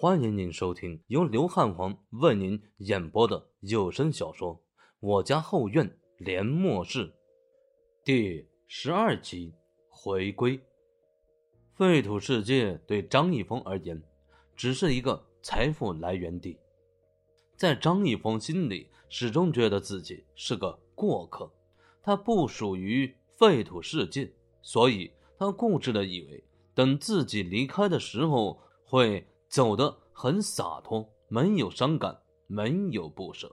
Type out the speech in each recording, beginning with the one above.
欢迎您收听由刘汉皇为您演播的有声小说《我家后院连末世》第十二集回归。废土世界对张一峰而言，只是一个财富来源地。在张一峰心里，始终觉得自己是个过客，他不属于废土世界，所以他固执的以为，等自己离开的时候会。走得很洒脱，没有伤感，没有不舍。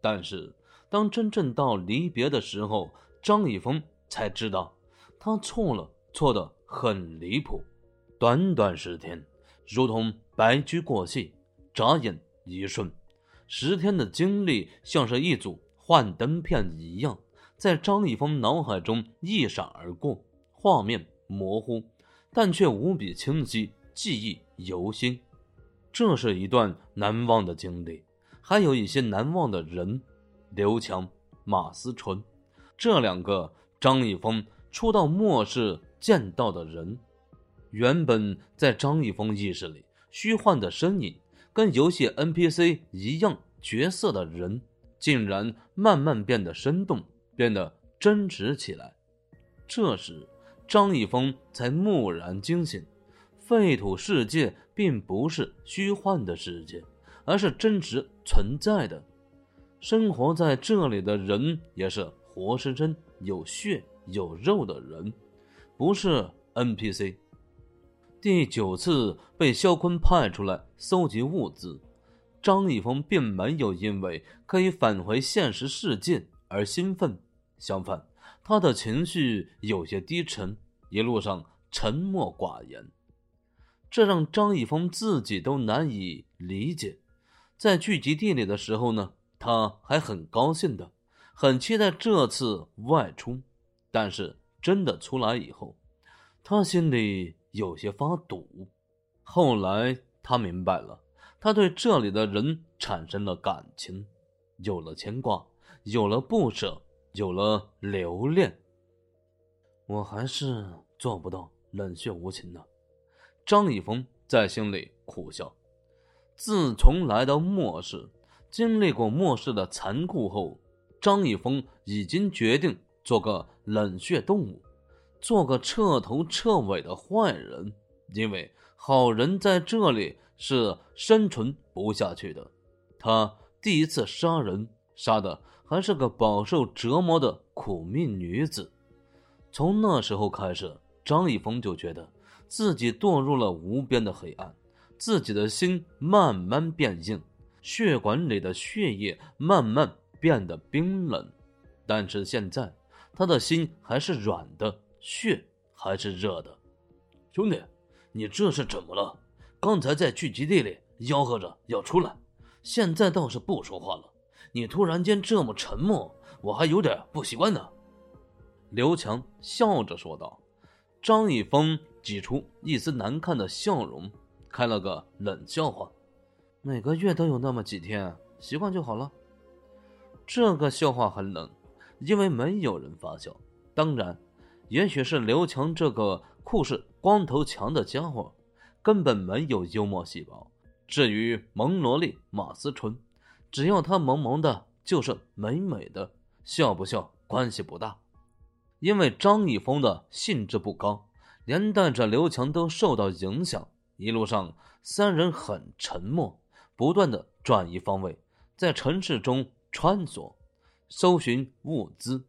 但是，当真正到离别的时候，张一峰才知道，他错了，错得很离谱。短短十天，如同白驹过隙，眨眼一瞬，十天的经历像是一组幻灯片一样，在张一峰脑海中一闪而过，画面模糊，但却无比清晰。记忆犹新，这是一段难忘的经历，还有一些难忘的人，刘强、马思纯，这两个张一峰初到末世见到的人，原本在张一峰意识里虚幻的身影，跟游戏 NPC 一样角色的人，竟然慢慢变得生动，变得真实起来。这时，张一峰才蓦然惊醒。废土世界并不是虚幻的世界，而是真实存在的。生活在这里的人也是活生生有血有肉的人，不是 NPC。第九次被肖坤派出来搜集物资，张一峰并没有因为可以返回现实世界而兴奋，相反，他的情绪有些低沉，一路上沉默寡言。这让张一峰自己都难以理解。在聚集地里的时候呢，他还很高兴的，很期待这次外出。但是真的出来以后，他心里有些发堵。后来他明白了，他对这里的人产生了感情，有了牵挂，有了不舍，有了留恋。我还是做不到冷血无情的。张一峰在心里苦笑。自从来到末世，经历过末世的残酷后，张一峰已经决定做个冷血动物，做个彻头彻尾的坏人。因为好人在这里是生存不下去的。他第一次杀人，杀的还是个饱受折磨的苦命女子。从那时候开始，张一峰就觉得。自己堕入了无边的黑暗，自己的心慢慢变硬，血管里的血液慢慢变得冰冷。但是现在，他的心还是软的，血还是热的。兄弟，你这是怎么了？刚才在聚集地里吆喝着要出来，现在倒是不说话了。你突然间这么沉默，我还有点不习惯呢。刘强笑着说道。张一峰。挤出一丝难看的笑容，开了个冷笑话：“每个月都有那么几天，习惯就好了。”这个笑话很冷，因为没有人发笑。当然，也许是刘强这个酷似光头强的家伙根本没有幽默细胞。至于萌萝莉马思纯，只要她萌萌的，就是美美的，笑不笑关系不大。因为张一峰的兴致不高。连带着刘强都受到影响，一路上三人很沉默，不断的转移方位，在城市中穿梭，搜寻物资。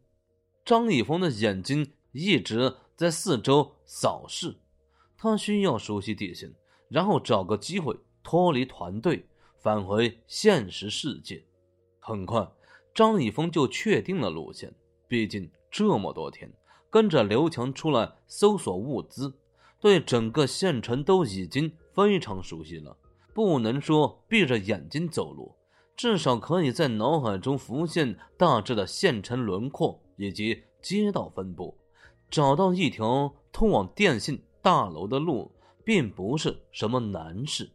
张一峰的眼睛一直在四周扫视，他需要熟悉地形，然后找个机会脱离团队，返回现实世界。很快，张一峰就确定了路线，毕竟这么多天。跟着刘强出来搜索物资，对整个县城都已经非常熟悉了。不能说闭着眼睛走路，至少可以在脑海中浮现大致的县城轮廓以及街道分布。找到一条通往电信大楼的路，并不是什么难事。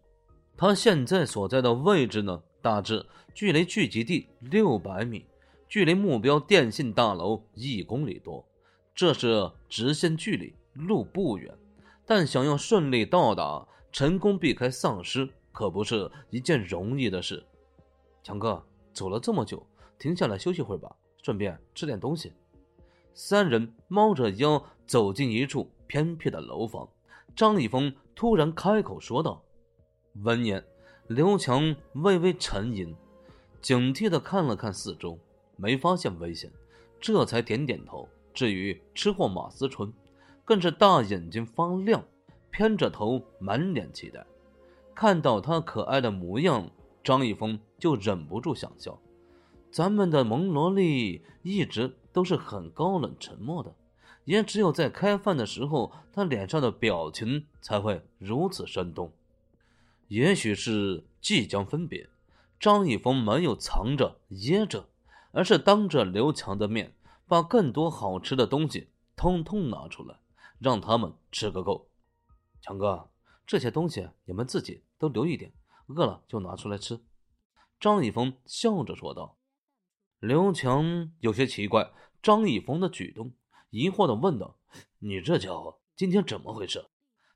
他现在所在的位置呢，大致距离聚集地六百米，距离目标电信大楼一公里多。这是直线距离，路不远，但想要顺利到达，成功避开丧尸，可不是一件容易的事。强哥，走了这么久，停下来休息会儿吧，顺便吃点东西。三人猫着腰走进一处偏僻的楼房，张一峰突然开口说道。闻言，刘强微微沉吟，警惕的看了看四周，没发现危险，这才点点头。至于吃货马思纯，更是大眼睛发亮，偏着头，满脸期待。看到他可爱的模样，张一峰就忍不住想笑。咱们的萌萝莉一直都是很高冷沉默的，也只有在开饭的时候，她脸上的表情才会如此生动。也许是即将分别，张一峰没有藏着掖着，而是当着刘强的面。把更多好吃的东西通通拿出来，让他们吃个够。强哥，这些东西你们自己都留一点，饿了就拿出来吃。张一峰笑着说道。刘强有些奇怪张一峰的举动，疑惑的问道：“你这家伙今天怎么回事？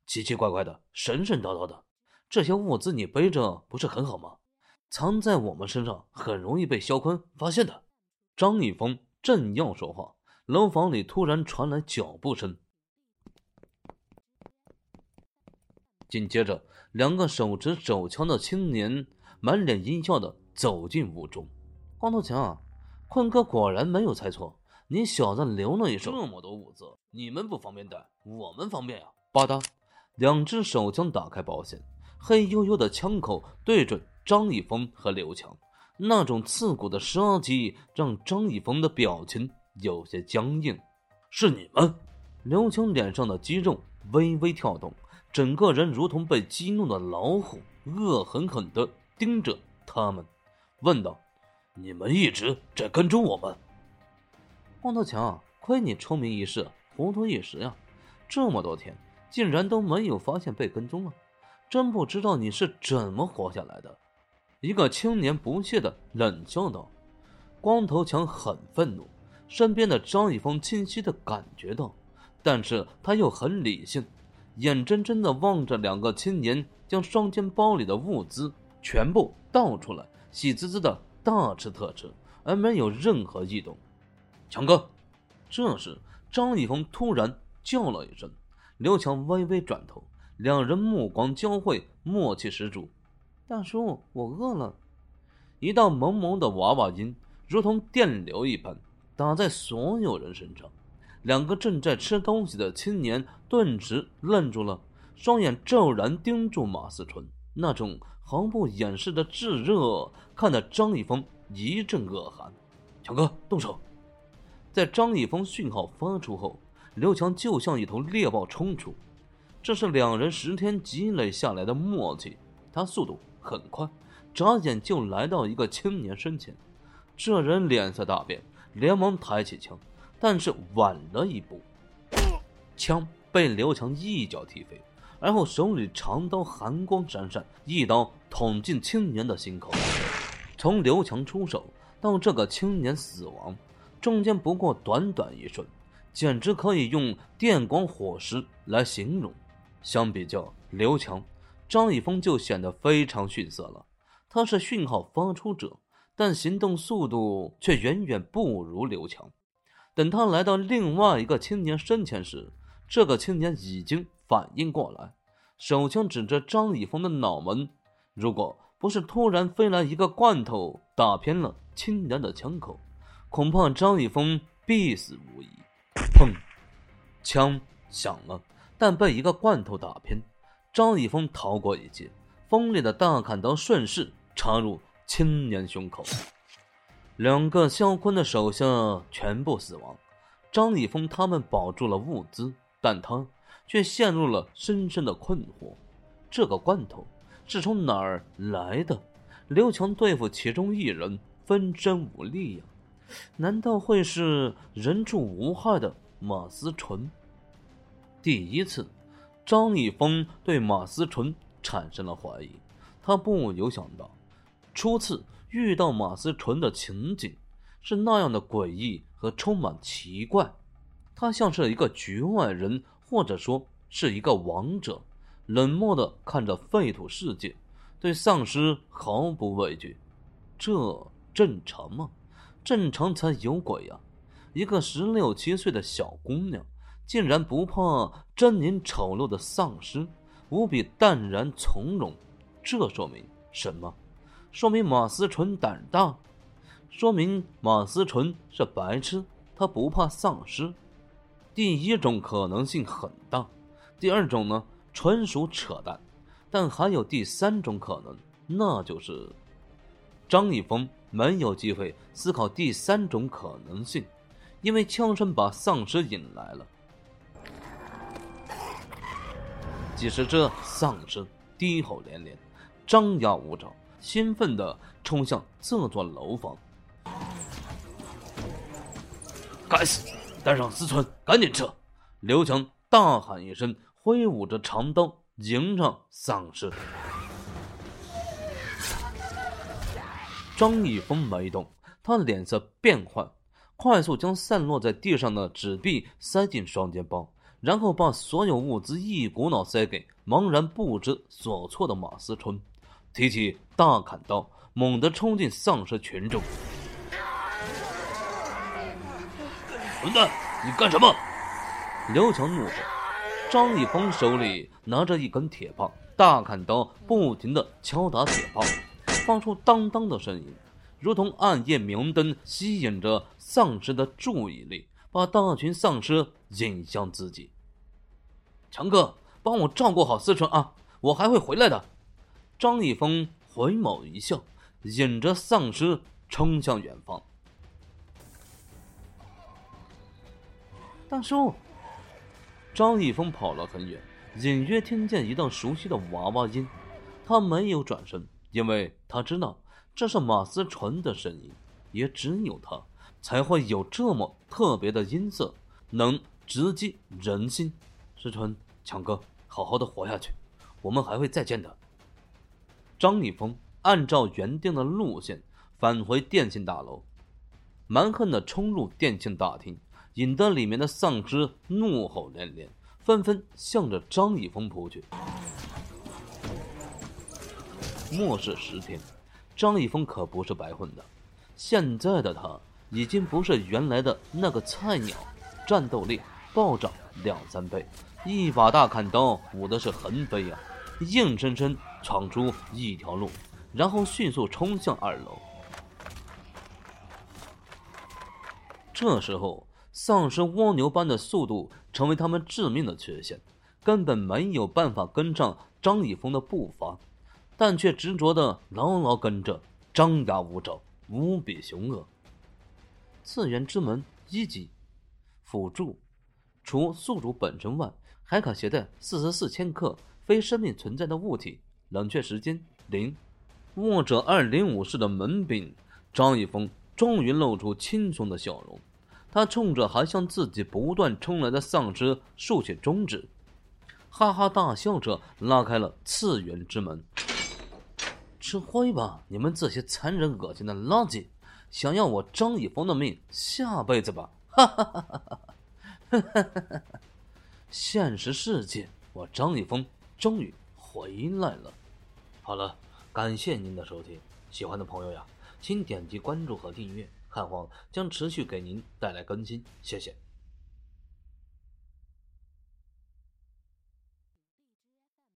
奇奇怪怪的，神神叨叨的。这些物资你背着不是很好吗？藏在我们身上很容易被肖坤发现的。”张一峰。正要说话，楼房里突然传来脚步声，紧接着，两个手持手枪的青年满脸阴笑的走进屋中。光头强，坤哥果然没有猜错，你小子留了一手。这么多物资，你们不方便带，我们方便呀！吧嗒，两只手枪打开保险，黑黝黝的枪口对准张一峰和刘强。那种刺骨的杀机让张一峰的表情有些僵硬。是你们？刘强脸上的肌肉微微跳动，整个人如同被激怒的老虎，恶狠狠地盯着他们，问道：“你们一直在跟踪我们？”光头强，亏你聪明一世，糊涂一时呀！这么多天，竟然都没有发现被跟踪了，真不知道你是怎么活下来的。一个青年不屑的冷笑道：“光头强很愤怒，身边的张一峰清晰的感觉到，但是他又很理性，眼睁睁的望着两个青年将双肩包里的物资全部倒出来，喜滋滋的大吃特吃，而没有任何异动。”强哥，这时张一峰突然叫了一声，刘强微微转头，两人目光交汇，默契十足。大叔，我饿了。一道萌萌的娃娃音如同电流一般打在所有人身上。两个正在吃东西的青年顿时愣住了，双眼骤然盯住马思纯，那种毫不掩饰的炙热，看得张一峰一阵恶寒。强哥，动手！在张一峰讯号发出后，刘强就像一头猎豹冲出，这是两人十天积累下来的默契。他速度。很快，眨眼就来到一个青年身前。这人脸色大变，连忙抬起枪，但是晚了一步，枪被刘强一脚踢飞，而后手里长刀寒光闪闪，一刀捅进青年的心口。从刘强出手到这个青年死亡，中间不过短短一瞬，简直可以用电光火石来形容。相比较刘强。张一峰就显得非常逊色了。他是讯号发出者，但行动速度却远远不如刘强。等他来到另外一个青年身前时，这个青年已经反应过来，手枪指着张一峰的脑门。如果不是突然飞来一个罐头打偏了青年的枪口，恐怕张一峰必死无疑。砰！枪响了，但被一个罐头打偏。张一峰逃过一劫，锋利的大砍刀顺势插入青年胸口，两个肖坤的手下全部死亡。张一峰他们保住了物资，但他却陷入了深深的困惑：这个罐头是从哪儿来的？刘强对付其中一人分身无力呀，难道会是人畜无害的马思纯？第一次。张一峰对马思纯产生了怀疑，他不由想到，初次遇到马思纯的情景是那样的诡异和充满奇怪。他像是一个局外人，或者说是一个王者，冷漠的看着废土世界，对丧尸毫不畏惧，这正常吗？正常才有鬼呀！一个十六七岁的小姑娘，竟然不怕狰狞丑陋的丧尸，无比淡然从容。这说明什么？说明马思纯胆大，说明马思纯是白痴，他不怕丧尸。第一种可能性很大，第二种呢，纯属扯淡。但还有第三种可能，那就是张一峰没有机会思考第三种可能性，因为枪声把丧尸引来了。几十只丧尸低吼连连，张牙舞爪，兴奋地冲向这座楼房。该死！带上思春，赶紧撤！刘强大喊一声，挥舞着长刀。迎上丧尸，张一峰没动，他脸色变幻，快速将散落在地上的纸币塞进双肩包，然后把所有物资一股脑塞给茫然不知所措的马思纯，提起大砍刀，猛地冲进丧尸群众。混蛋，你干什么？刘强怒吼。张一峰手里拿着一根铁棒，大砍刀不停地敲打铁棒，发出当当的声音，如同暗夜明灯，吸引着丧尸的注意力，把大群丧尸引向自己。强哥，帮我照顾好思纯啊，我还会回来的。张一峰回眸一笑，引着丧尸冲向远方。大叔。张一峰跑了很远，隐约听见一道熟悉的娃娃音。他没有转身，因为他知道这是马思纯的声音。也只有他才会有这么特别的音色，能直击人心。思春，强哥，好好的活下去，我们还会再见的。张一峰按照原定的路线返回电信大楼，蛮横的冲入电信大厅。引得里面的丧尸怒吼连连，纷纷向着张一峰扑去。末世十天，张一峰可不是白混的。现在的他已经不是原来的那个菜鸟，战斗力暴涨两三倍，一把大砍刀舞的是横飞啊，硬生生闯出一条路，然后迅速冲向二楼。这时候。丧尸蜗牛般的速度成为他们致命的缺陷，根本没有办法跟上张一峰的步伐，但却执着的牢牢跟着，张牙舞爪，无比凶恶。次元之门一级，辅助，除宿主本身外，还可携带四十四千克非生命存在的物体，冷却时间零。握着二零五式的门柄，张一峰终于露出轻松的笑容。他冲着还向自己不断冲来的丧尸竖起中指，哈哈大笑着拉开了次元之门。吃灰吧，你们这些残忍恶心的垃圾！想要我张以峰的命，下辈子吧！哈哈哈哈哈！哈哈！现实世界，我张以峰终于回来了。好了，感谢您的收听，喜欢的朋友呀，请点击关注和订阅。汉皇将持续给您带来更新，谢谢。